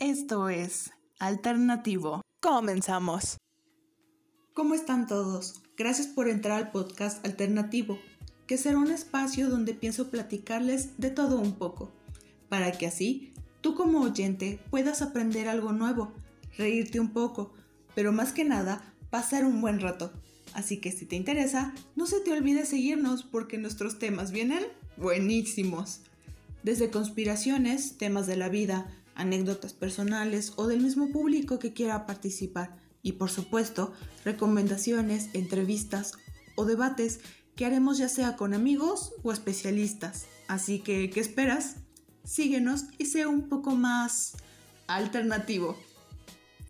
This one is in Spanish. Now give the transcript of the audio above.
Esto es Alternativo. Comenzamos. ¿Cómo están todos? Gracias por entrar al podcast Alternativo, que será un espacio donde pienso platicarles de todo un poco, para que así tú como oyente puedas aprender algo nuevo, reírte un poco, pero más que nada pasar un buen rato. Así que si te interesa, no se te olvide seguirnos porque nuestros temas vienen buenísimos. Desde conspiraciones, temas de la vida, anécdotas personales o del mismo público que quiera participar. Y por supuesto, recomendaciones, entrevistas o debates que haremos ya sea con amigos o especialistas. Así que, ¿qué esperas? Síguenos y sea un poco más alternativo.